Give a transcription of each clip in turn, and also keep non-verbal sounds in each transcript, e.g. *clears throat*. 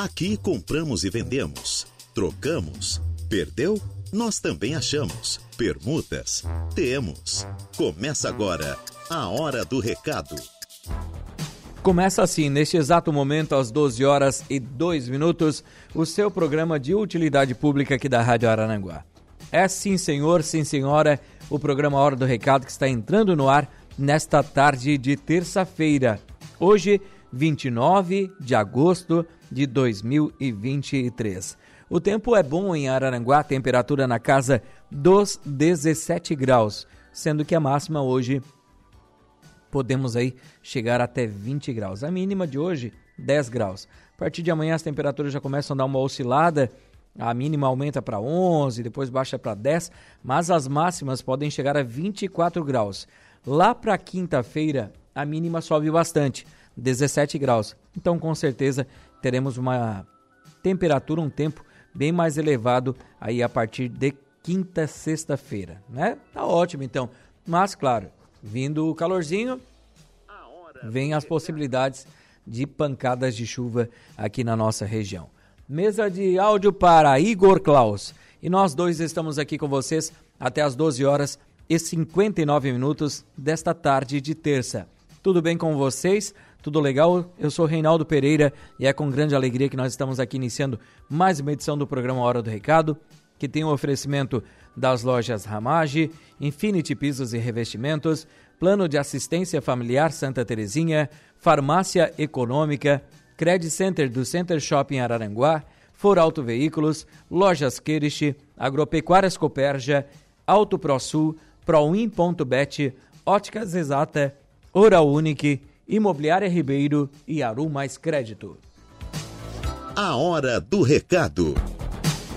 Aqui compramos e vendemos, trocamos, perdeu? Nós também achamos. Permutas? Temos. Começa agora a Hora do Recado. Começa assim, neste exato momento, às 12 horas e 2 minutos, o seu programa de utilidade pública aqui da Rádio Arananguá. É sim, senhor, sim, senhora, o programa Hora do Recado que está entrando no ar nesta tarde de terça-feira. Hoje, 29 de agosto de 2023. O tempo é bom em Araranguá, temperatura na casa dos 17 graus, sendo que a máxima hoje podemos aí chegar até 20 graus. A mínima de hoje, 10 graus. A partir de amanhã as temperaturas já começam a dar uma oscilada, a mínima aumenta para 11, depois baixa para 10, mas as máximas podem chegar a 24 graus. Lá para quinta-feira, a mínima sobe bastante, 17 graus. Então, com certeza, teremos uma temperatura, um tempo bem mais elevado aí a partir de quinta, sexta-feira, né? Tá ótimo então. Mas claro, vindo o calorzinho, vem as possibilidades de pancadas de chuva aqui na nossa região. Mesa de áudio para Igor Klaus. E nós dois estamos aqui com vocês até as 12 horas e 59 minutos desta tarde de terça. Tudo bem com vocês? Tudo legal? Eu sou Reinaldo Pereira e é com grande alegria que nós estamos aqui iniciando mais uma edição do programa Hora do Recado, que tem o um oferecimento das lojas Ramage, Infinity Pisos e Revestimentos, Plano de Assistência Familiar Santa Terezinha, Farmácia Econômica, Credit Center do Center Shopping Araranguá, For Auto Veículos, Lojas Querish, Agropecuárias Coperja, Auto ProSul, Proin.bet, Óticas Exata, Oral Unique, Imobiliária Ribeiro e Aru Mais Crédito. A hora do recado.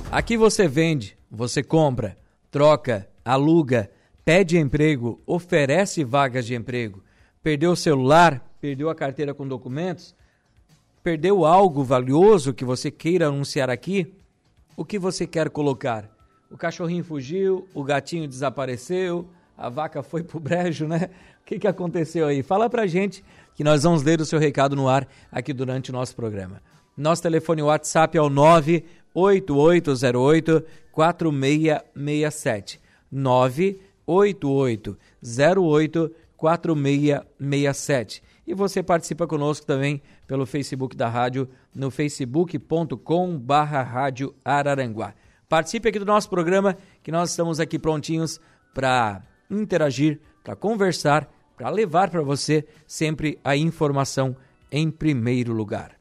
Aqui você vende, você compra, troca, aluga, pede emprego, oferece vagas de emprego. Perdeu o celular, perdeu a carteira com documentos, perdeu algo valioso que você queira anunciar aqui? O que você quer colocar? O cachorrinho fugiu, o gatinho desapareceu, a vaca foi pro brejo, né? O que, que aconteceu aí? Fala pra gente que nós vamos ler o seu recado no ar aqui durante o nosso programa. Nosso telefone WhatsApp é o 98808 4667. 98808 4667. E você participa conosco também pelo Facebook da rádio, no facebook.com barra rádio Araranguá. Participe aqui do nosso programa, que nós estamos aqui prontinhos para interagir, para conversar, para levar para você sempre a informação em primeiro lugar.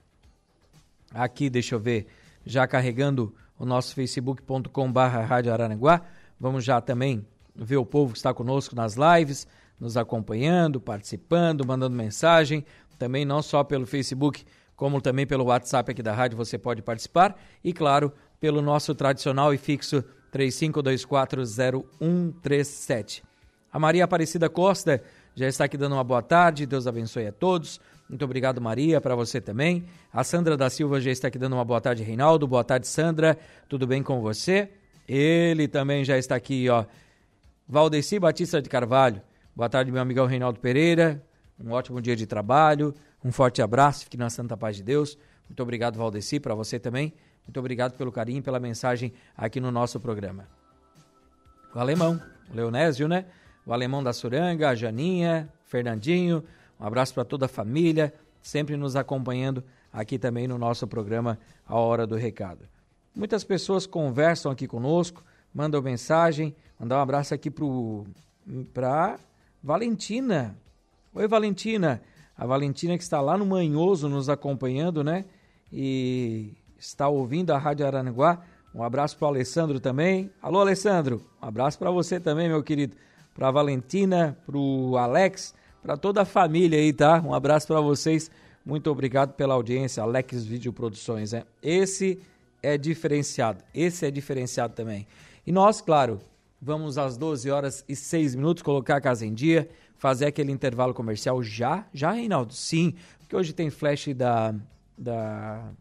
Aqui, deixa eu ver, já carregando o nosso facebook.com barra Rádio Araranguá. Vamos já também ver o povo que está conosco nas lives, nos acompanhando, participando, mandando mensagem. Também não só pelo Facebook, como também pelo WhatsApp aqui da rádio você pode participar. E claro, pelo nosso tradicional e fixo 35240137. A Maria Aparecida Costa já está aqui dando uma boa tarde. Deus abençoe a todos. Muito obrigado, Maria, para você também. A Sandra da Silva já está aqui dando uma boa tarde, Reinaldo. Boa tarde, Sandra. Tudo bem com você? Ele também já está aqui, ó. Valdeci Batista de Carvalho. Boa tarde, meu amigão Reinaldo Pereira. Um ótimo dia de trabalho. Um forte abraço. Fique na santa paz de Deus. Muito obrigado, Valdeci, para você também. Muito obrigado pelo carinho, pela mensagem aqui no nosso programa. O alemão, o Leonésio, né? O Alemão da Suranga, a Janinha, Fernandinho. Um abraço para toda a família, sempre nos acompanhando aqui também no nosso programa A Hora do Recado. Muitas pessoas conversam aqui conosco, mandam mensagem, mandar um abraço aqui para Valentina. Oi, Valentina. A Valentina que está lá no Manhoso nos acompanhando, né? E está ouvindo a Rádio Aranaguá. Um abraço para o Alessandro também. Alô, Alessandro. Um abraço para você também, meu querido para Valentina, para o Alex, para toda a família aí, tá? Um abraço para vocês. Muito obrigado pela audiência, Alex Vídeo Produções, né? Esse é diferenciado, esse é diferenciado também. E nós, claro, vamos às 12 horas e 6 minutos colocar a casa em dia, fazer aquele intervalo comercial já, já, Reinaldo? Sim, porque hoje tem flash da, da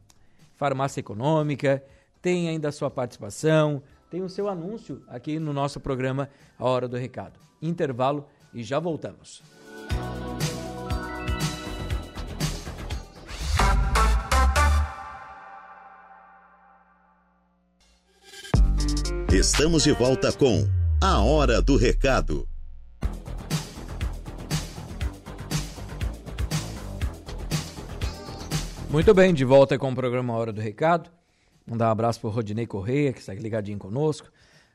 farmácia econômica, tem ainda a sua participação, tem o seu anúncio aqui no nosso programa A Hora do Recado. Intervalo e já voltamos. Estamos de volta com A Hora do Recado. Muito bem, de volta com o programa Hora do Recado. Mandar um abraço para o Rodinei Correia, que está ligadinho conosco,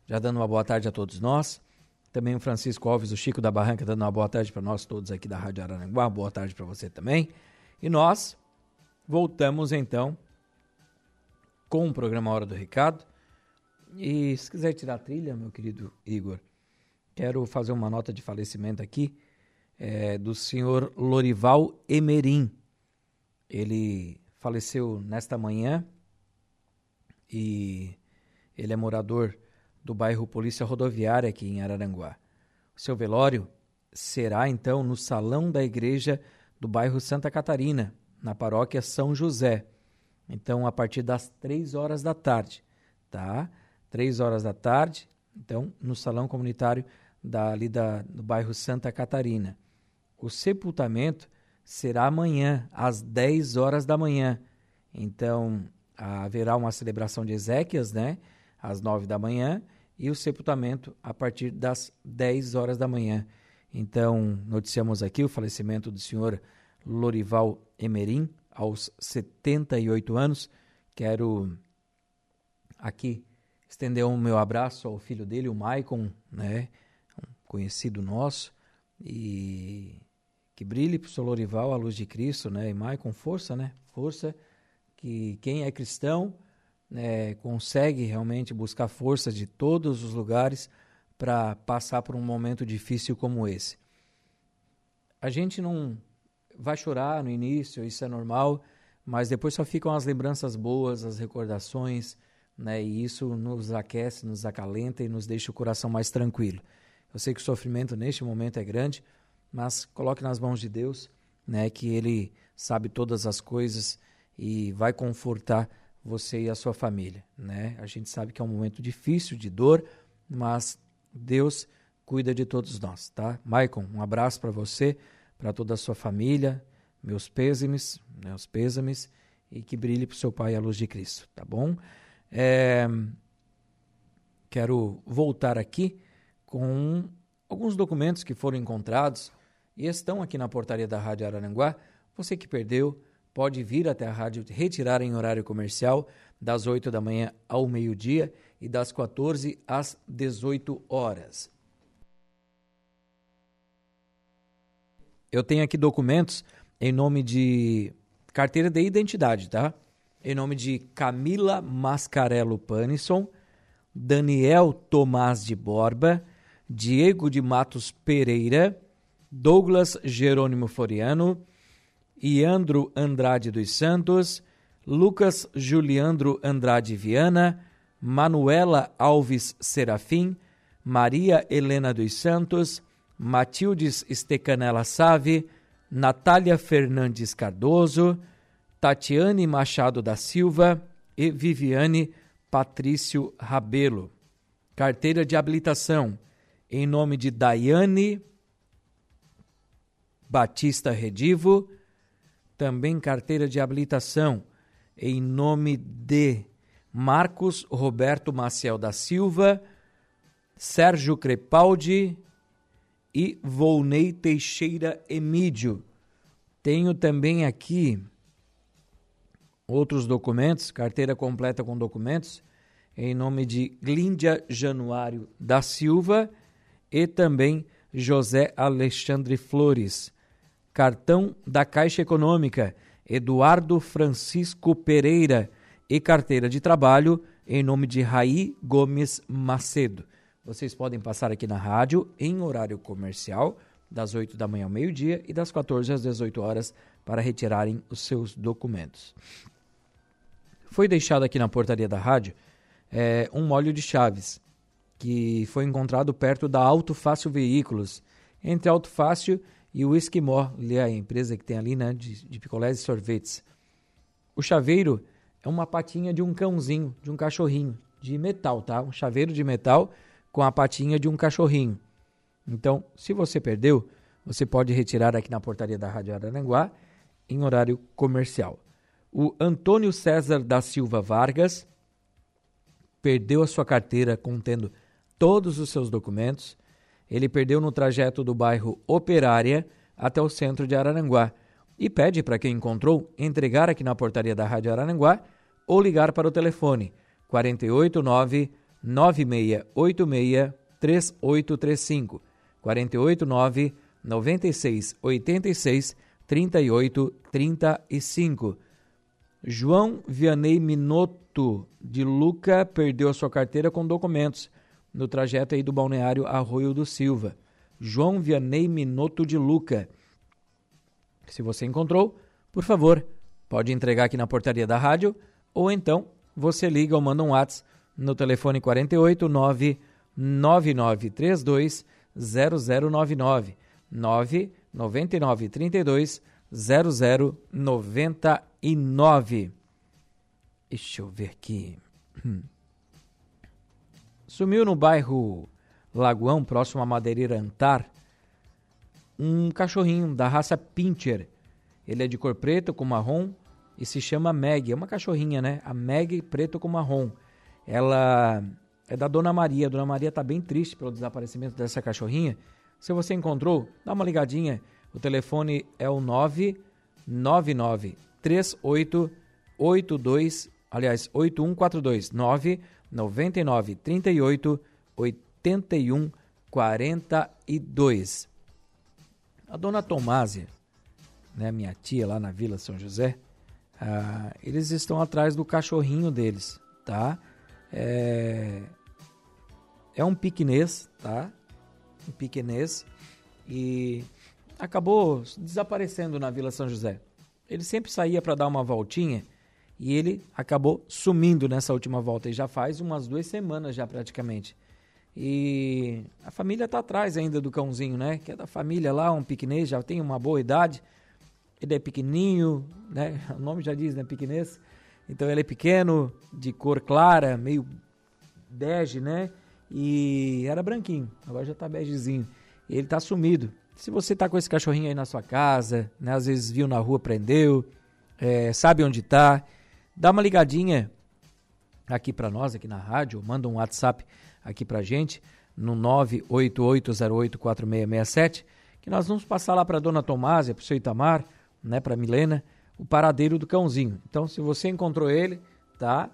já dando uma boa tarde a todos nós. Também o Francisco Alves, o Chico da Barranca, dando uma boa tarde para nós todos aqui da Rádio Araranguá. Boa tarde para você também. E nós voltamos então com o programa Hora do Recado. E se quiser tirar a trilha, meu querido Igor, quero fazer uma nota de falecimento aqui é, do senhor Lorival Emerim. Ele faleceu nesta manhã e ele é morador do bairro Polícia Rodoviária aqui em Araranguá. Seu velório será então no salão da igreja do bairro Santa Catarina, na paróquia São José. Então, a partir das três horas da tarde, tá? Três horas da tarde, então, no salão comunitário da, ali da, do bairro Santa Catarina. O sepultamento será amanhã, às 10 horas da manhã. Então, haverá uma celebração de Ezequias, né? Às 9 da manhã, e o sepultamento a partir das 10 horas da manhã. Então, noticiamos aqui o falecimento do senhor Lorival Emerim, aos 78 anos. Quero aqui estender o um meu abraço ao filho dele, o Maicon, né? um conhecido nosso, e que brilhe para o seu Lorival a luz de Cristo, né? E Maicon, força, né? Força que quem é cristão né, consegue realmente buscar força de todos os lugares para passar por um momento difícil como esse. A gente não vai chorar no início, isso é normal, mas depois só ficam as lembranças boas, as recordações, né? E isso nos aquece, nos acalenta e nos deixa o coração mais tranquilo. Eu sei que o sofrimento neste momento é grande, mas coloque nas mãos de Deus, né? Que Ele sabe todas as coisas e vai confortar você e a sua família, né? A gente sabe que é um momento difícil de dor, mas Deus cuida de todos nós, tá? Maicon, um abraço para você, para toda a sua família, meus pêsames, meus pêsames e que brilhe para o seu pai a luz de Cristo, tá bom? É... Quero voltar aqui com alguns documentos que foram encontrados e estão aqui na portaria da Rádio Araranguá. Você que perdeu, pode vir até a rádio retirar em horário comercial das 8 da manhã ao meio-dia e das 14 às 18 horas. Eu tenho aqui documentos em nome de carteira de identidade, tá? Em nome de Camila Mascarello Panisson, Daniel Tomás de Borba, Diego de Matos Pereira, Douglas Jerônimo Floriano, Iandro Andrade dos Santos, Lucas Juliandro Andrade Viana, Manuela Alves Serafim, Maria Helena dos Santos, Matildes Estecanela Save, Natália Fernandes Cardoso, Tatiane Machado da Silva e Viviane Patrício Rabelo. Carteira de habilitação em nome de Daiane Batista Redivo, também carteira de habilitação em nome de Marcos Roberto Maciel da Silva, Sérgio Crepaldi e Volney Teixeira Emídio. Tenho também aqui outros documentos, carteira completa com documentos, em nome de Glíndia Januário da Silva e também José Alexandre Flores cartão da Caixa Econômica Eduardo Francisco Pereira e carteira de trabalho em nome de Raí Gomes Macedo. Vocês podem passar aqui na rádio em horário comercial, das 8 da manhã ao meio-dia e das 14 às 18 horas para retirarem os seus documentos. Foi deixado aqui na portaria da rádio é, um molho de chaves que foi encontrado perto da Auto Fácil Veículos, entre Auto Fácil e o Esquimó, ali a empresa que tem ali, né, de, de picolés e sorvetes. O chaveiro é uma patinha de um cãozinho, de um cachorrinho, de metal, tá? Um chaveiro de metal com a patinha de um cachorrinho. Então, se você perdeu, você pode retirar aqui na portaria da Rádio Araranguá em horário comercial. O Antônio César da Silva Vargas perdeu a sua carteira contendo todos os seus documentos. Ele perdeu no trajeto do bairro Operária até o centro de Araranguá e pede para quem encontrou entregar aqui na portaria da Rádio Araranguá ou ligar para o telefone 489 9686 3835 489 9686 3835 João Vianney Minotto de Luca perdeu sua carteira com documentos no trajeto aí do balneário Arroio do Silva. João Vianney Minotto de Luca. Se você encontrou, por favor, pode entregar aqui na portaria da rádio ou então você liga ou manda um WhatsApp no telefone 48 9932 0099 999 32 0099. Deixa eu ver aqui. *clears throat* Sumiu no bairro Lagoão, próximo a Madeireira Antar, um cachorrinho da raça Pincher. Ele é de cor preta com marrom e se chama Meg. É uma cachorrinha, né? A Meg preto com marrom. Ela é da Dona Maria. A Dona Maria está bem triste pelo desaparecimento dessa cachorrinha. Se você encontrou, dá uma ligadinha. O telefone é o 999 3882, aliás, 8142 999 38 81 42. A dona Tomásia, né, minha tia lá na Vila São José, ah, eles estão atrás do cachorrinho deles, tá? É, é um piquenês, tá? Um piquenês e acabou desaparecendo na Vila São José. Ele sempre saía para dar uma voltinha e ele acabou sumindo nessa última volta. E já faz umas duas semanas já praticamente. E a família está atrás ainda do cãozinho, né? Que é da família lá, um piquenês, já tem uma boa idade. Ele é pequenininho, né? *laughs* O nome já diz, né? Piquenês. Então ele é pequeno, de cor clara, meio bege, né? E era branquinho, agora já está begezinho. E ele está sumido. Se você está com esse cachorrinho aí na sua casa, né? Às vezes viu na rua, prendeu, é, sabe onde está, dá uma ligadinha aqui para nós, aqui na rádio, manda um WhatsApp aqui para gente no 988084667, que nós vamos passar lá para dona Tomásia, para o seu Itamar, né, para Milena, o paradeiro do cãozinho. Então, se você encontrou ele, tá?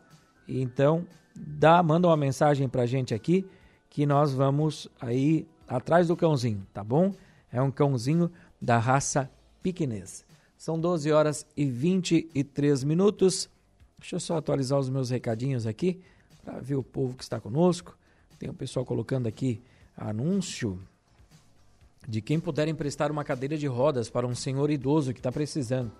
Então, dá, manda uma mensagem para gente aqui que nós vamos aí atrás do cãozinho, tá bom? É um cãozinho da raça piquenês. São 12 horas e 23 minutos. Deixa eu só atualizar os meus recadinhos aqui para ver o povo que está conosco. Tem o um pessoal colocando aqui anúncio de quem puder emprestar uma cadeira de rodas para um senhor idoso que está precisando.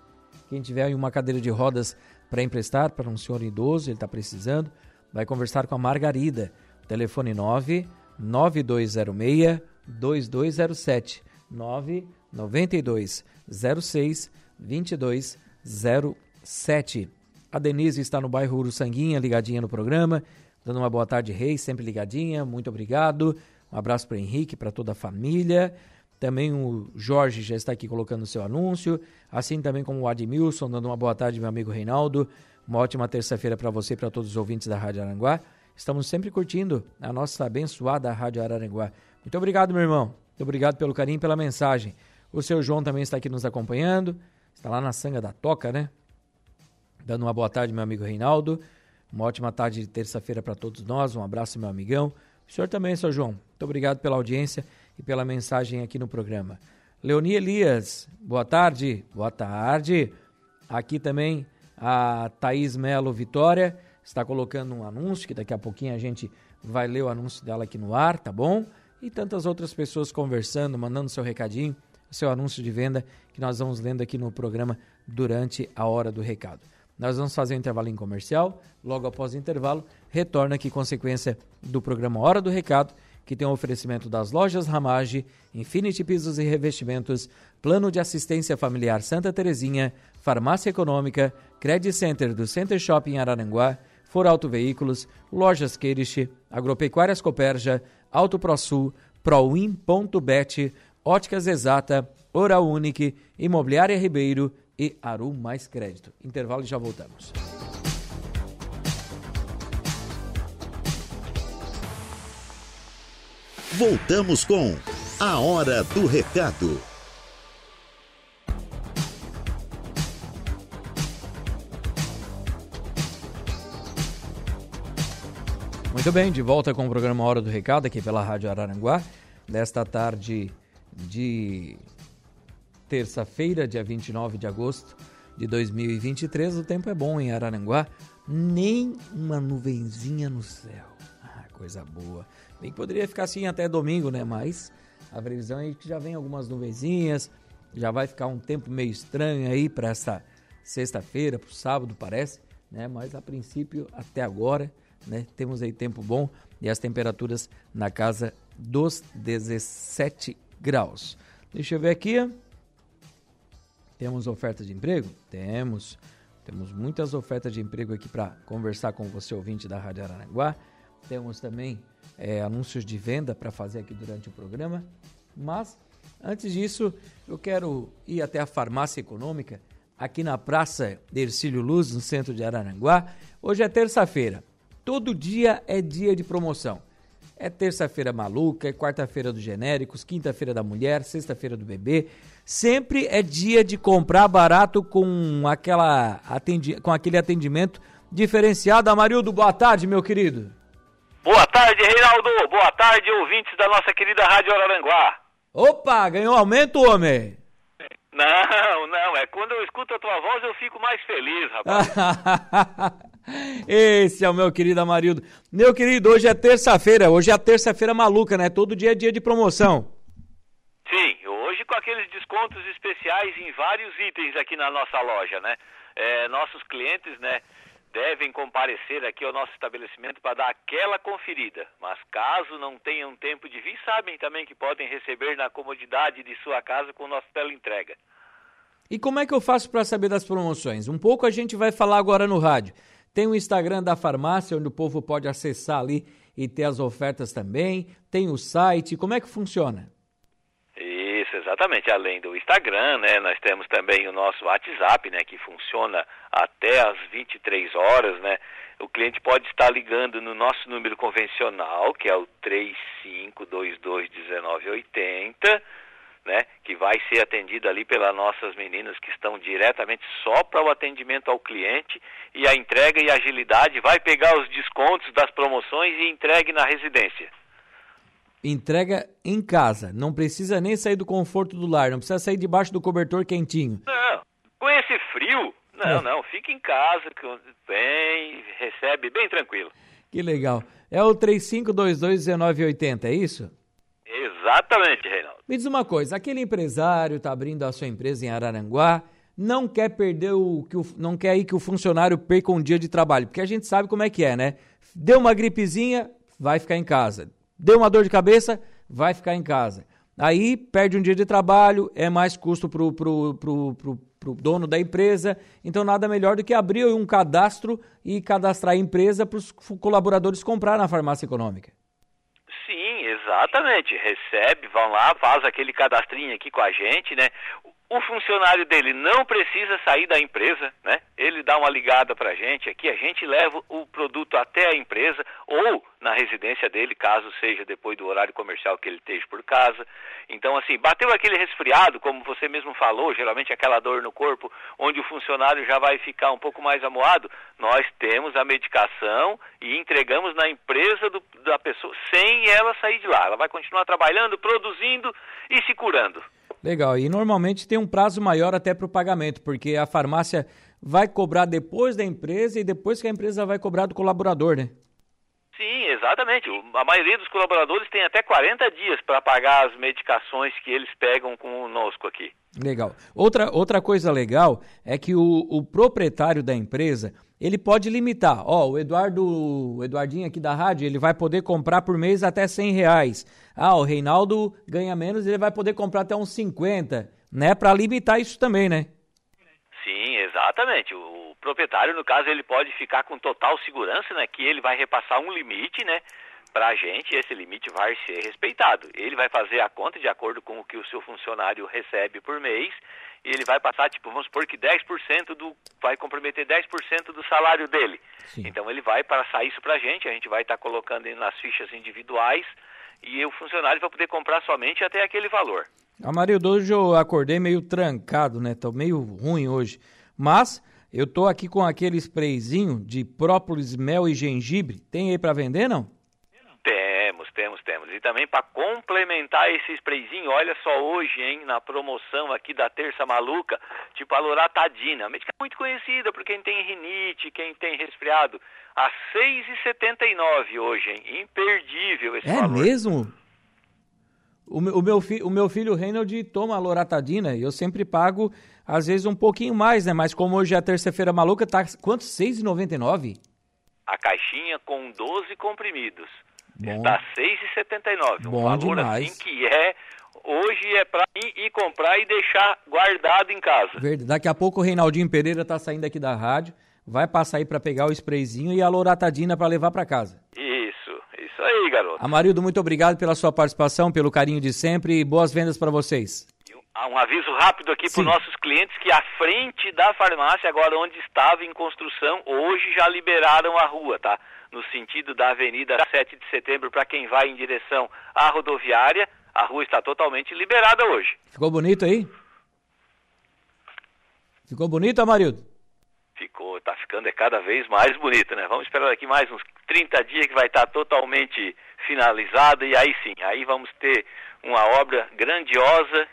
Quem tiver uma cadeira de rodas para emprestar para um senhor idoso, ele está precisando, vai conversar com a Margarida. Telefone 9 9206 2207 992 06 2207. A Denise está no bairro Uruçanguinha, ligadinha no programa, dando uma boa tarde, Reis, sempre ligadinha, muito obrigado. Um abraço para Henrique, para toda a família. Também o Jorge já está aqui colocando o seu anúncio, assim também como o Admilson, dando uma boa tarde, meu amigo Reinaldo. Uma ótima terça-feira para você e para todos os ouvintes da Rádio Aranguá. Estamos sempre curtindo a nossa abençoada Rádio Araranguá. Muito obrigado, meu irmão. Muito obrigado pelo carinho e pela mensagem. O seu João também está aqui nos acompanhando. Está lá na Sanga da Toca, né? Dando uma boa tarde, meu amigo Reinaldo. Uma ótima tarde de terça-feira para todos nós. Um abraço, meu amigão. O senhor também, seu João. Muito obrigado pela audiência e pela mensagem aqui no programa. Leoni Elias, boa tarde. Boa tarde. Aqui também a Thaís Melo Vitória está colocando um anúncio, que daqui a pouquinho a gente vai ler o anúncio dela aqui no ar, tá bom? E tantas outras pessoas conversando, mandando seu recadinho, seu anúncio de venda, que nós vamos lendo aqui no programa durante a hora do recado. Nós vamos fazer um intervalo em comercial. Logo após o intervalo, retorna aqui consequência do programa Hora do Recado, que tem o um oferecimento das lojas Ramage, Infinity Pisos e Revestimentos, Plano de Assistência Familiar Santa Terezinha, Farmácia Econômica, Credit Center do Center Shopping Araranguá, For Auto Veículos, Lojas Queirish, Agropecuárias Coperja, Auto ProSul, Proin.bet, Óticas Exata, Oral Unique, Imobiliária Ribeiro e Aru Mais Crédito. Intervalo e já voltamos. Voltamos com A Hora do Recado. Muito bem, de volta com o programa Hora do Recado aqui pela Rádio Araranguá. Nesta tarde de terça-feira, dia 29 de agosto de 2023. O tempo é bom em Araranguá, nem uma nuvenzinha no céu. Ah, coisa boa. Bem que poderia ficar assim até domingo, né? Mas a previsão é que já vem algumas nuvenzinhas, já vai ficar um tempo meio estranho aí para essa sexta-feira, para o sábado, parece, né? Mas a princípio, até agora, né? Temos aí tempo bom e as temperaturas na casa dos 17 graus. Deixa eu ver aqui. Temos ofertas de emprego? Temos. Temos muitas ofertas de emprego aqui para conversar com você, ouvinte da Rádio Aranaguá. Temos também é, anúncios de venda para fazer aqui durante o programa. Mas, antes disso, eu quero ir até a farmácia econômica, aqui na Praça Ercílio Luz, no centro de Araranguá. Hoje é terça-feira. Todo dia é dia de promoção. É terça-feira maluca, é quarta-feira dos genéricos, quinta-feira da mulher, sexta-feira do bebê. Sempre é dia de comprar barato com, aquela atendi com aquele atendimento diferenciado. Amarildo, boa tarde, meu querido. Boa tarde, Reinaldo. Boa tarde, ouvintes da nossa querida Rádio Araranguá. Opa, ganhou aumento, homem? Não, não, é quando eu escuto a tua voz eu fico mais feliz, rapaz. *laughs* Esse é o meu querido Amarildo. Meu querido, hoje é terça-feira, hoje é a terça-feira maluca, né? Todo dia é dia de promoção. Sim, hoje com aqueles descontos especiais em vários itens aqui na nossa loja, né? É, nossos clientes, né, devem comparecer aqui ao nosso estabelecimento para dar aquela conferida. Mas caso não tenham tempo de vir, sabem também que podem receber na comodidade de sua casa com o nosso teleentrega. E como é que eu faço para saber das promoções? Um pouco a gente vai falar agora no rádio. Tem o Instagram da farmácia, onde o povo pode acessar ali e ter as ofertas também. Tem o site. Como é que funciona? Isso, exatamente. Além do Instagram, né, nós temos também o nosso WhatsApp, né, que funciona até às 23 horas, né? O cliente pode estar ligando no nosso número convencional, que é o 35221980 né, que vai ser atendido ali pelas nossas meninas que estão diretamente só para o atendimento ao cliente e a entrega e agilidade vai pegar os descontos das promoções e entregue na residência. Entrega em casa, não precisa nem sair do conforto do lar, não precisa sair debaixo do cobertor quentinho. Não, com esse frio, não, é. não, fica em casa, bem, recebe bem tranquilo. Que legal. É o 35221980, é isso? Exatamente, Reinaldo. Me diz uma coisa, aquele empresário está abrindo a sua empresa em Araranguá, não quer perder o que o, não quer aí que o funcionário perca um dia de trabalho, porque a gente sabe como é que é, né? Deu uma gripezinha, vai ficar em casa. Deu uma dor de cabeça, vai ficar em casa. Aí perde um dia de trabalho, é mais custo pro, pro, pro, pro, pro dono da empresa. Então nada melhor do que abrir um cadastro e cadastrar a empresa para os colaboradores comprar na farmácia econômica. Exatamente, recebe, vão lá, faz aquele cadastrinho aqui com a gente, né? O funcionário dele não precisa sair da empresa, né? Ele dá uma ligada para a gente aqui, a gente leva o produto até a empresa ou na residência dele, caso seja depois do horário comercial que ele esteja por casa. Então, assim, bateu aquele resfriado, como você mesmo falou, geralmente aquela dor no corpo, onde o funcionário já vai ficar um pouco mais amoado, nós temos a medicação e entregamos na empresa do, da pessoa sem ela sair de lá. Ela vai continuar trabalhando, produzindo e se curando. Legal. E normalmente tem um prazo maior até para o pagamento, porque a farmácia vai cobrar depois da empresa e depois que a empresa vai cobrar do colaborador, né? Sim, exatamente. A maioria dos colaboradores tem até 40 dias para pagar as medicações que eles pegam conosco aqui. Legal. Outra, outra coisa legal é que o, o proprietário da empresa ele pode limitar. Ó, o Eduardo, o Eduardinho aqui da rádio, ele vai poder comprar por mês até 100 reais. Ah, o Reinaldo ganha menos, ele vai poder comprar até uns 50, né? Para limitar isso também, né? Sim, exatamente. O proprietário, no caso, ele pode ficar com total segurança, né? Que ele vai repassar um limite, né? Para a gente, esse limite vai ser respeitado. Ele vai fazer a conta de acordo com o que o seu funcionário recebe por mês ele vai passar, tipo, vamos supor que 10% do. vai comprometer 10% do salário dele. Sim. Então ele vai passar isso pra gente, a gente vai estar tá colocando nas fichas individuais e o funcionário vai poder comprar somente até aquele valor. Amarildo, hoje eu acordei meio trancado, né? Tô meio ruim hoje. Mas eu tô aqui com aquele sprayzinho de própolis, mel e gengibre. Tem aí para vender, não? Temos, temos, temos. E também para complementar esse sprayzinho, olha só hoje, hein, na promoção aqui da Terça Maluca, tipo a loratadina, médica muito conhecida por quem tem rinite, quem tem resfriado, a R$ 6,79 hoje, hein? Imperdível esse é valor. É mesmo? O meu, o, meu fi, o meu filho Reynold toma loratadina e eu sempre pago, às vezes, um pouquinho mais, né? Mas como hoje é terça-feira maluca, tá quanto? R$ 6,99? A caixinha com 12 comprimidos. Bom. Está R$ 6,79. Um valor demais. assim que é hoje é para ir, ir, comprar e deixar guardado em casa. Verdade. Daqui a pouco o Reinaldinho Pereira tá saindo aqui da rádio, vai passar aí para pegar o sprayzinho e a loratadina para levar para casa. Isso, isso aí, garoto. Amarildo, muito obrigado pela sua participação, pelo carinho de sempre e boas vendas para vocês. Um aviso rápido aqui para os nossos clientes que a frente da farmácia, agora onde estava em construção, hoje já liberaram a rua, tá? No sentido da Avenida 7 de Setembro para quem vai em direção à rodoviária, a rua está totalmente liberada hoje. Ficou bonito aí? Ficou bonito, Amarildo? Ficou, tá ficando é cada vez mais bonito, né? Vamos esperar aqui mais uns 30 dias que vai estar totalmente finalizada e aí sim, aí vamos ter uma obra grandiosa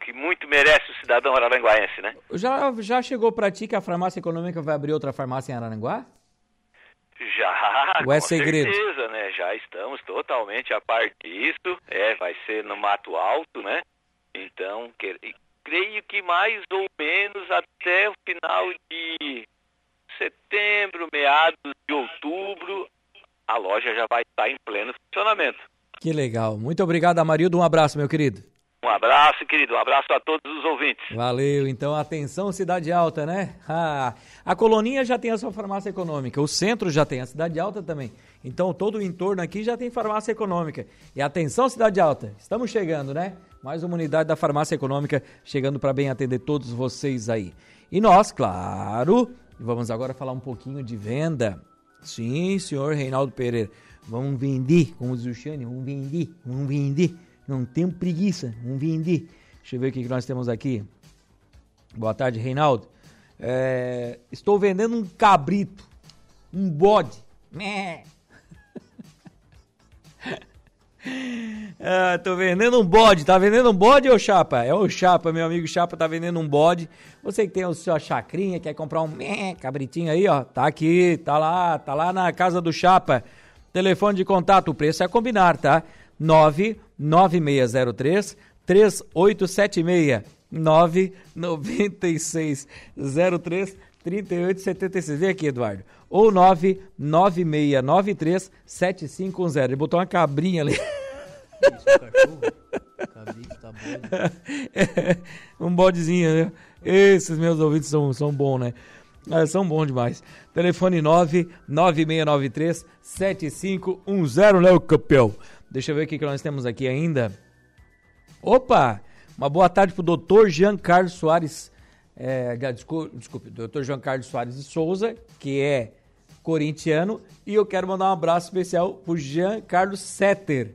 que muito merece o cidadão araranguaense, né? Já, já chegou para ti que a farmácia econômica vai abrir outra farmácia em Araranguá? Já, Ou é com segredo? certeza, né? Já estamos totalmente a par disso. É, vai ser no Mato Alto, né? Então, que, creio que mais ou menos até o final de setembro, meados de outubro, a loja já vai estar em pleno funcionamento. Que legal. Muito obrigado, Amarildo. Um abraço, meu querido. Um abraço, querido. Um abraço a todos os ouvintes. Valeu. Então, atenção, Cidade Alta, né? *laughs* Ah, a Coloninha já tem a sua farmácia econômica. O centro já tem, a Cidade Alta também. Então, todo o entorno aqui já tem farmácia econômica. E atenção, Cidade Alta. Estamos chegando, né? Mais uma unidade da farmácia econômica chegando para bem atender todos vocês aí. E nós, claro, vamos agora falar um pouquinho de venda. Sim, senhor Reinaldo Pereira. Vamos vender, como diz o Xane, vamos vender, vamos vender. Não tenho preguiça, vamos vender. Deixa eu ver o que nós temos aqui. Boa tarde, Reinaldo. É, estou vendendo um cabrito, um bode. *laughs* ah, vendendo um bode. Tá vendendo um bode, ô Chapa? É o Chapa, meu amigo Chapa tá vendendo um bode. Você que tem a sua chacrinha, quer comprar um cabritinho aí, ó. Tá aqui, tá lá, tá lá na casa do Chapa. Telefone de contato, o preço é combinar, tá? 99603 3876 99603 3876. Vem aqui, Eduardo. Ou 99693 7510. Ele botou uma cabrinha ali. *laughs* Um bodezinho, né? Esses meus ouvidos são, são bons, né? Ah, são bons demais. Telefone 99693 7510, né, campeão? Deixa eu ver o que, nós temos aqui ainda. Opa! Uma boa tarde pro doutor Jean Carlos Soares. É, desculpe, desculpe, doutor Jean Carlos Soares de Souza, que é corintiano. E eu quero mandar um abraço especial pro Jean Carlos Setter.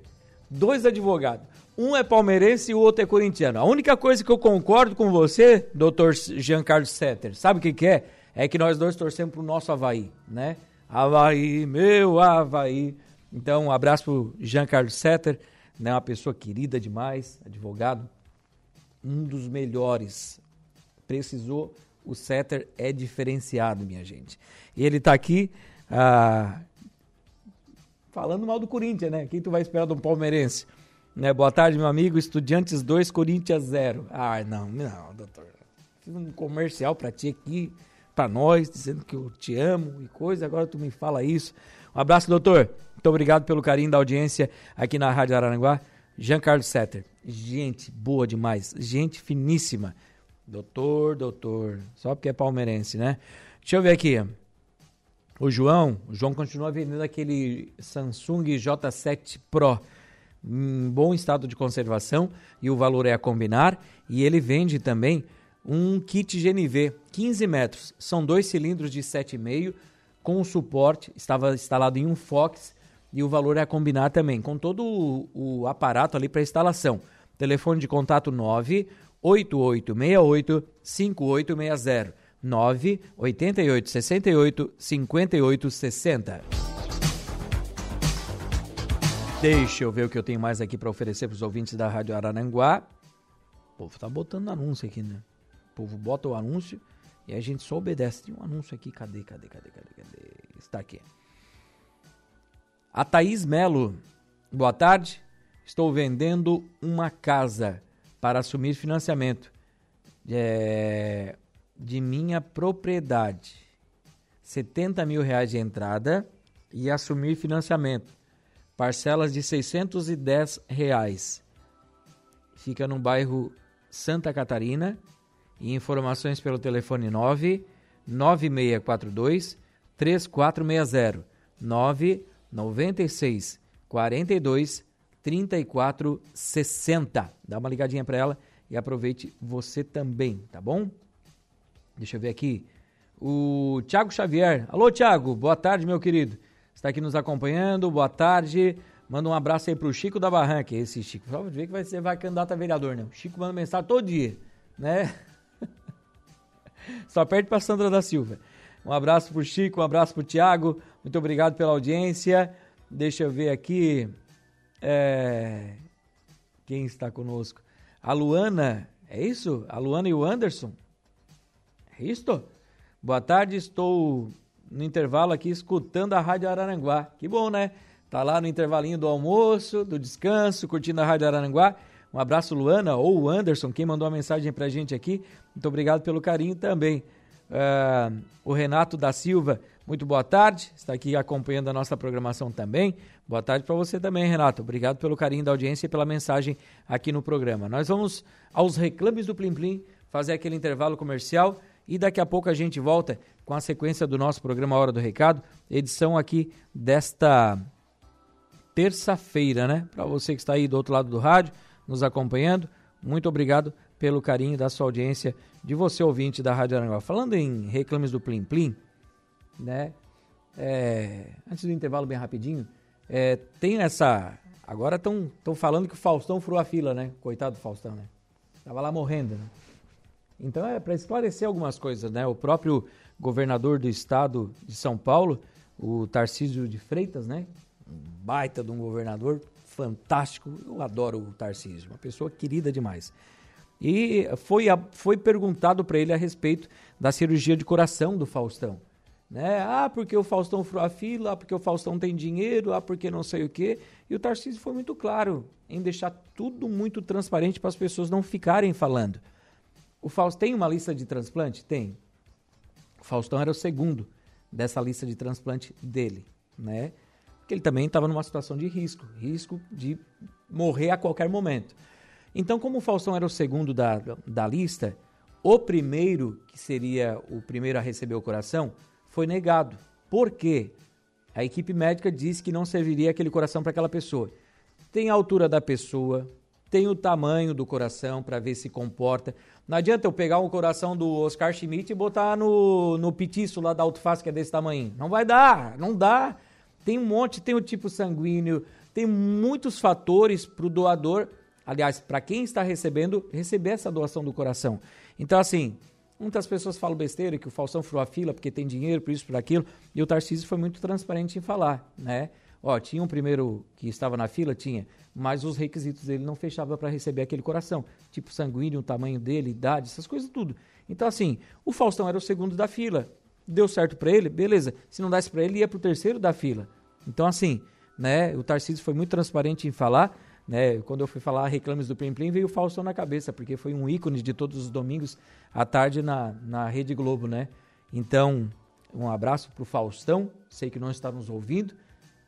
Dois advogados. Um é palmeirense e o outro é corintiano. A única coisa que eu concordo com você, doutor Jean Carlos Setter, sabe o que, que é? É que nós dois torcemos pro nosso Havaí, né? Havaí, meu Havaí. Então, um abraço pro Jean Carlos Setter, né? Uma pessoa querida demais, advogado, um dos melhores. Precisou, o Setter é diferenciado, minha gente. E ele tá aqui ah, falando mal do Corinthians, né? Quem tu vai esperar de um palmeirense? Né? Boa tarde, meu amigo. Estudiantes 2, Corinthians 0. Ah, não, não, doutor. Fiz um comercial pra ti aqui, pra nós, dizendo que eu te amo e coisa. Agora tu me fala isso. Um abraço, doutor. Muito obrigado pelo carinho da audiência aqui na Rádio Araranguá. Jean Carlos Setter. Gente boa demais. Gente finíssima. Doutor, doutor. Só porque é palmeirense, né? Deixa eu ver aqui. O João, o João continua vendendo aquele Samsung J7 Pro em bom estado de conservação e o valor é a combinar. E ele vende também um kit GNV 15 metros. São dois cilindros de 7,5 com suporte. Estava instalado em um Fox e o valor é a combinar também, com todo o, o aparato ali para instalação. Telefone de contato 98868 5860 98868 5860. Deixa eu ver o que eu tenho mais aqui para oferecer para os ouvintes da Rádio Arananguá. O povo tá botando anúncio aqui, né? O povo bota o anúncio e a gente só obedece. Tem um anúncio aqui, cadê, cadê, cadê, cadê, cadê? Está aqui. A Thaís Melo, boa tarde. Estou vendendo uma casa para assumir financiamento é, de minha propriedade. 70 mil reais de entrada e assumir financiamento. Parcelas de 610 reais. Fica no bairro Santa Catarina. E informações pelo telefone 9 9642 3460 9 96 42 34 60. Dá uma ligadinha para ela e aproveite você também, tá bom? Deixa eu ver aqui. O Tiago Xavier. Alô, Tiago. Boa tarde, meu querido. Está aqui nos acompanhando. Boa tarde. Manda um abraço aí pro Chico da Barranca. Esse Chico. Só ver que vai ser vai candidato a vereador, né? O Chico manda mensagem todo dia, né? *laughs* Só perde para Sandra da Silva. Um abraço pro Chico, um abraço pro Tiago. Muito obrigado pela audiência. Deixa eu ver aqui. É... Quem está conosco? A Luana, é isso? A Luana e o Anderson? É isso? Boa tarde, estou no intervalo aqui escutando a Rádio Araranguá. Que bom, né? Tá lá no intervalinho do almoço, do descanso, curtindo a Rádio Araranguá. Um abraço, Luana, ou o Anderson, quem mandou a mensagem pra gente aqui. Muito obrigado pelo carinho também. Uh, o Renato da Silva, muito boa tarde, está aqui acompanhando a nossa programação também. Boa tarde para você também, Renato. Obrigado pelo carinho da audiência e pela mensagem aqui no programa. Nós vamos aos reclames do Plim Plim, fazer aquele intervalo comercial e daqui a pouco a gente volta com a sequência do nosso programa Hora do Recado, edição aqui desta terça-feira, né? Para você que está aí do outro lado do rádio, nos acompanhando, muito obrigado pelo carinho da sua audiência, de você ouvinte da Rádio Aranguá. Falando em reclames do Plim Plim, né? É, antes do intervalo, bem rapidinho, é, tem essa. Agora estão falando que o Faustão furou a fila, né? Coitado do Faustão, né? Tava lá morrendo, né? Então é para esclarecer algumas coisas, né? O próprio governador do estado de São Paulo, o Tarcísio de Freitas, né? Um baita de um governador fantástico. Eu adoro o Tarcísio, uma pessoa querida demais. E foi, foi perguntado para ele a respeito da cirurgia de coração do Faustão. Né? Ah, porque o Faustão furou a fila, ah, porque o Faustão tem dinheiro, ah, porque não sei o quê. E o Tarcísio foi muito claro em deixar tudo muito transparente para as pessoas não ficarem falando. O Faustão tem uma lista de transplante? Tem. O Faustão era o segundo dessa lista de transplante dele, né? Porque ele também estava numa situação de risco, risco de morrer a qualquer momento. Então, como o Faustão era o segundo da, da lista, o primeiro, que seria o primeiro a receber o coração, foi negado. Por quê? A equipe médica disse que não serviria aquele coração para aquela pessoa. Tem a altura da pessoa, tem o tamanho do coração para ver se comporta. Não adianta eu pegar um coração do Oscar Schmidt e botar no, no petiço lá da Autofaz, que é desse tamanho. Não vai dar, não dá. Tem um monte, tem o tipo sanguíneo, tem muitos fatores para o doador aliás, para quem está recebendo, receber essa doação do coração. Então, assim, muitas pessoas falam besteira que o Faustão furou a fila porque tem dinheiro, por isso, por aquilo, e o Tarcísio foi muito transparente em falar, né? Ó, tinha um primeiro que estava na fila? Tinha, mas os requisitos dele não fechavam para receber aquele coração, tipo sanguíneo, tamanho dele, idade, essas coisas tudo. Então, assim, o Faustão era o segundo da fila, deu certo para ele, beleza. Se não desse para ele, ia para o terceiro da fila. Então, assim, né, o Tarcísio foi muito transparente em falar, né? Quando eu fui falar reclames do Plim Plim, veio o Faustão na cabeça, porque foi um ícone de todos os domingos à tarde na, na Rede Globo, né? Então, um abraço para o Faustão, sei que não está nos ouvindo,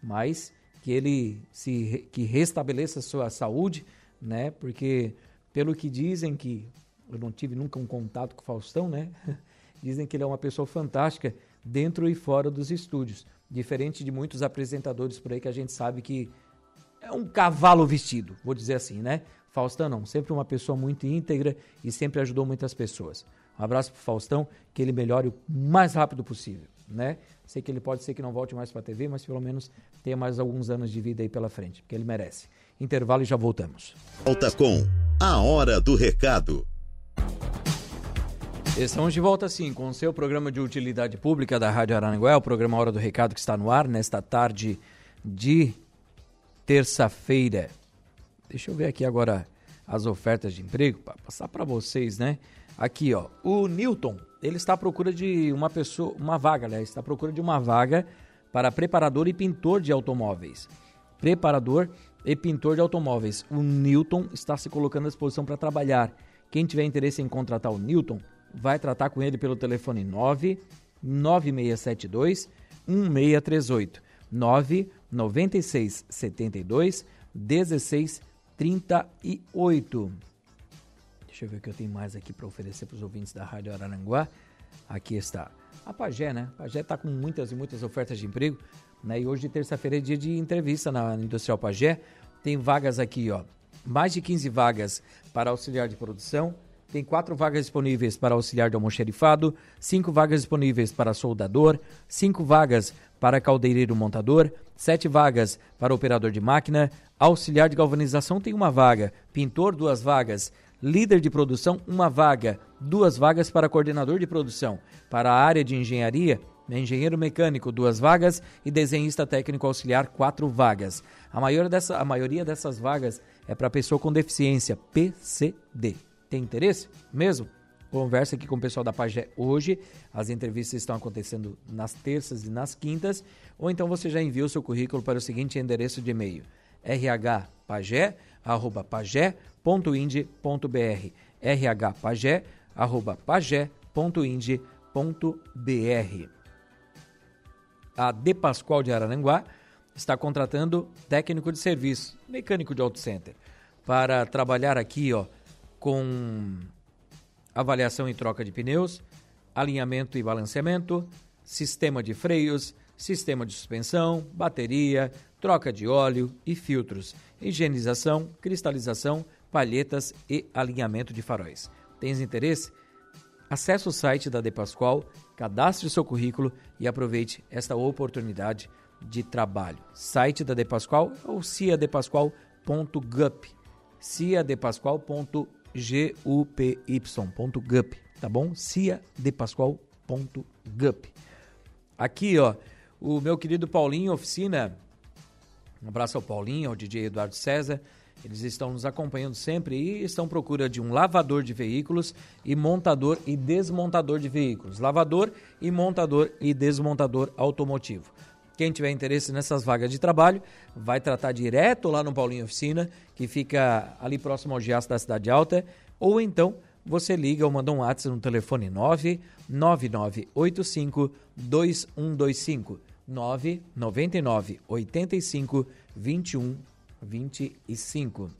mas que ele se que restabeleça a sua saúde, né? Porque pelo que dizem que eu não tive nunca um contato com o Faustão, né? *laughs* Dizem que ele é uma pessoa fantástica dentro e fora dos estúdios, diferente de muitos apresentadores por aí que a gente sabe que é um cavalo vestido, vou dizer assim, né? Faustão não, sempre uma pessoa muito íntegra e sempre ajudou muitas pessoas. Um abraço pro Faustão, que ele melhore o mais rápido possível. né? Sei que ele pode ser que não volte mais para a TV, mas pelo menos tenha mais alguns anos de vida aí pela frente, porque ele merece. Intervalo e já voltamos. Volta com a Hora do Recado. Estamos de volta sim com o seu programa de utilidade pública da Rádio Aranguá, o programa Hora do Recado que está no ar nesta tarde de terça-feira. Deixa eu ver aqui agora as ofertas de emprego para passar para vocês, né? Aqui, ó, o Newton, ele está à procura de uma pessoa, uma vaga, aliás, está à procura de uma vaga para preparador e pintor de automóveis. Preparador e pintor de automóveis. O Newton está se colocando à disposição para trabalhar. Quem tiver interesse em contratar o Newton, vai tratar com ele pelo telefone 9 9672 1638 9 96 72 16 38. Deixa eu ver o que eu tenho mais aqui para oferecer para os ouvintes da Rádio Araranguá. Aqui está. A Pagé, né? A Pagé está com muitas e muitas ofertas de emprego. Né? E hoje, terça-feira, é dia de entrevista na Industrial Pagé. Tem vagas aqui, ó. Mais de 15 vagas para auxiliar de produção. Tem quatro vagas disponíveis para auxiliar de almoxerifado, cinco vagas disponíveis para soldador, cinco vagas para caldeireiro montador, sete vagas para operador de máquina, auxiliar de galvanização tem uma vaga, pintor duas vagas, líder de produção uma vaga, duas vagas para coordenador de produção. Para a área de engenharia, engenheiro mecânico duas vagas e desenhista técnico auxiliar quatro vagas. A, maior dessa, a maioria dessas vagas é para pessoa com deficiência PCD. Tem interesse mesmo? Conversa aqui com o pessoal da Pagé hoje. As entrevistas estão acontecendo nas terças e nas quintas. Ou então você já envia o seu currículo para o seguinte endereço de e-mail: rhpagé.pagé.ind.br rhpagé.pagé.ind.br A De Pascoal de Araranguá está contratando técnico de serviço, mecânico de auto center, para trabalhar aqui, ó, com avaliação e troca de pneus, alinhamento e balanceamento, sistema de freios, sistema de suspensão, bateria, troca de óleo e filtros, higienização, cristalização, palhetas e alinhamento de faróis. Tens interesse? Acesse o site da De Pascoal, cadastre seu currículo e aproveite esta oportunidade de trabalho. Site da De Pascoal é o ciadepascoal.gup ciadepascoal.gup gupy.gup, tá bom? ciadepascoal.gup. Aqui, ó, o meu querido Paulinho Oficina, um abraço ao Paulinho, ao DJ Eduardo César, eles estão nos acompanhando sempre e estão à procura de um lavador de veículos e montador e desmontador de veículos. Lavador e montador e desmontador automotivo. Quem tiver interesse nessas vagas de trabalho, vai tratar direto lá no Paulinho Oficina, que fica ali próximo ao Giaço da Cidade Alta, ou então você liga ou manda um WhatsApp no telefone 99985 2125 999 85 21 25.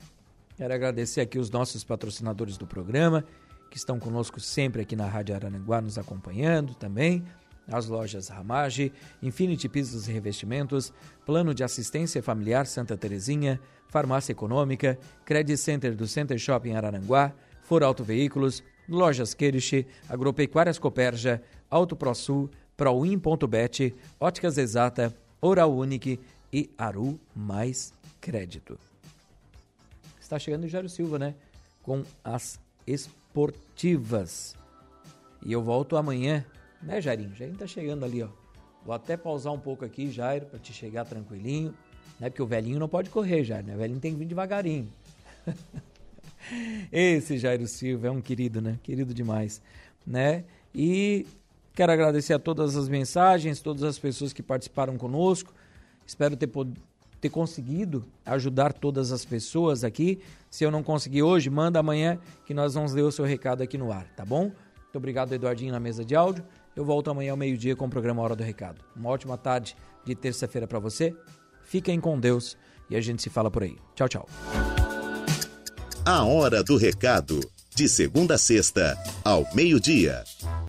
Quero agradecer aqui os nossos patrocinadores do programa, que estão conosco sempre aqui na Rádio Arananguá, nos acompanhando também as lojas Ramage, Infinity Pisos e Revestimentos, Plano de Assistência Familiar Santa Terezinha, Farmácia Econômica, Credit Center do Center Shopping Araranguá, For Auto Veículos, Lojas Queriche, Agropecuárias Coperja, Auto ProSul, Proin.bet, Óticas Exata, Oral Unique e Aru Mais Crédito. Está chegando o Jairo Silva, né? Com as esportivas. E eu volto amanhã né, Jairinho? Jairinho tá chegando ali, ó. Vou até pausar um pouco aqui, Jairo, para te chegar tranquilinho. Né? Porque o velhinho não pode correr, Jairo, né? O velhinho tem que vir devagarinho. *laughs* Esse Jairo Silva é um querido, né? Querido demais, né? E quero agradecer a todas as mensagens, todas as pessoas que participaram conosco. Espero ter, ter conseguido ajudar todas as pessoas aqui. Se eu não conseguir hoje, manda amanhã que nós vamos ler o seu recado aqui no ar, tá bom? Muito obrigado, Eduardinho, na mesa de áudio. Eu volto amanhã ao meio-dia com o programa Hora do Recado. Uma ótima tarde de terça-feira para você. Fiquem com Deus e a gente se fala por aí. Tchau, tchau. A Hora do Recado, de segunda a sexta, ao meio-dia.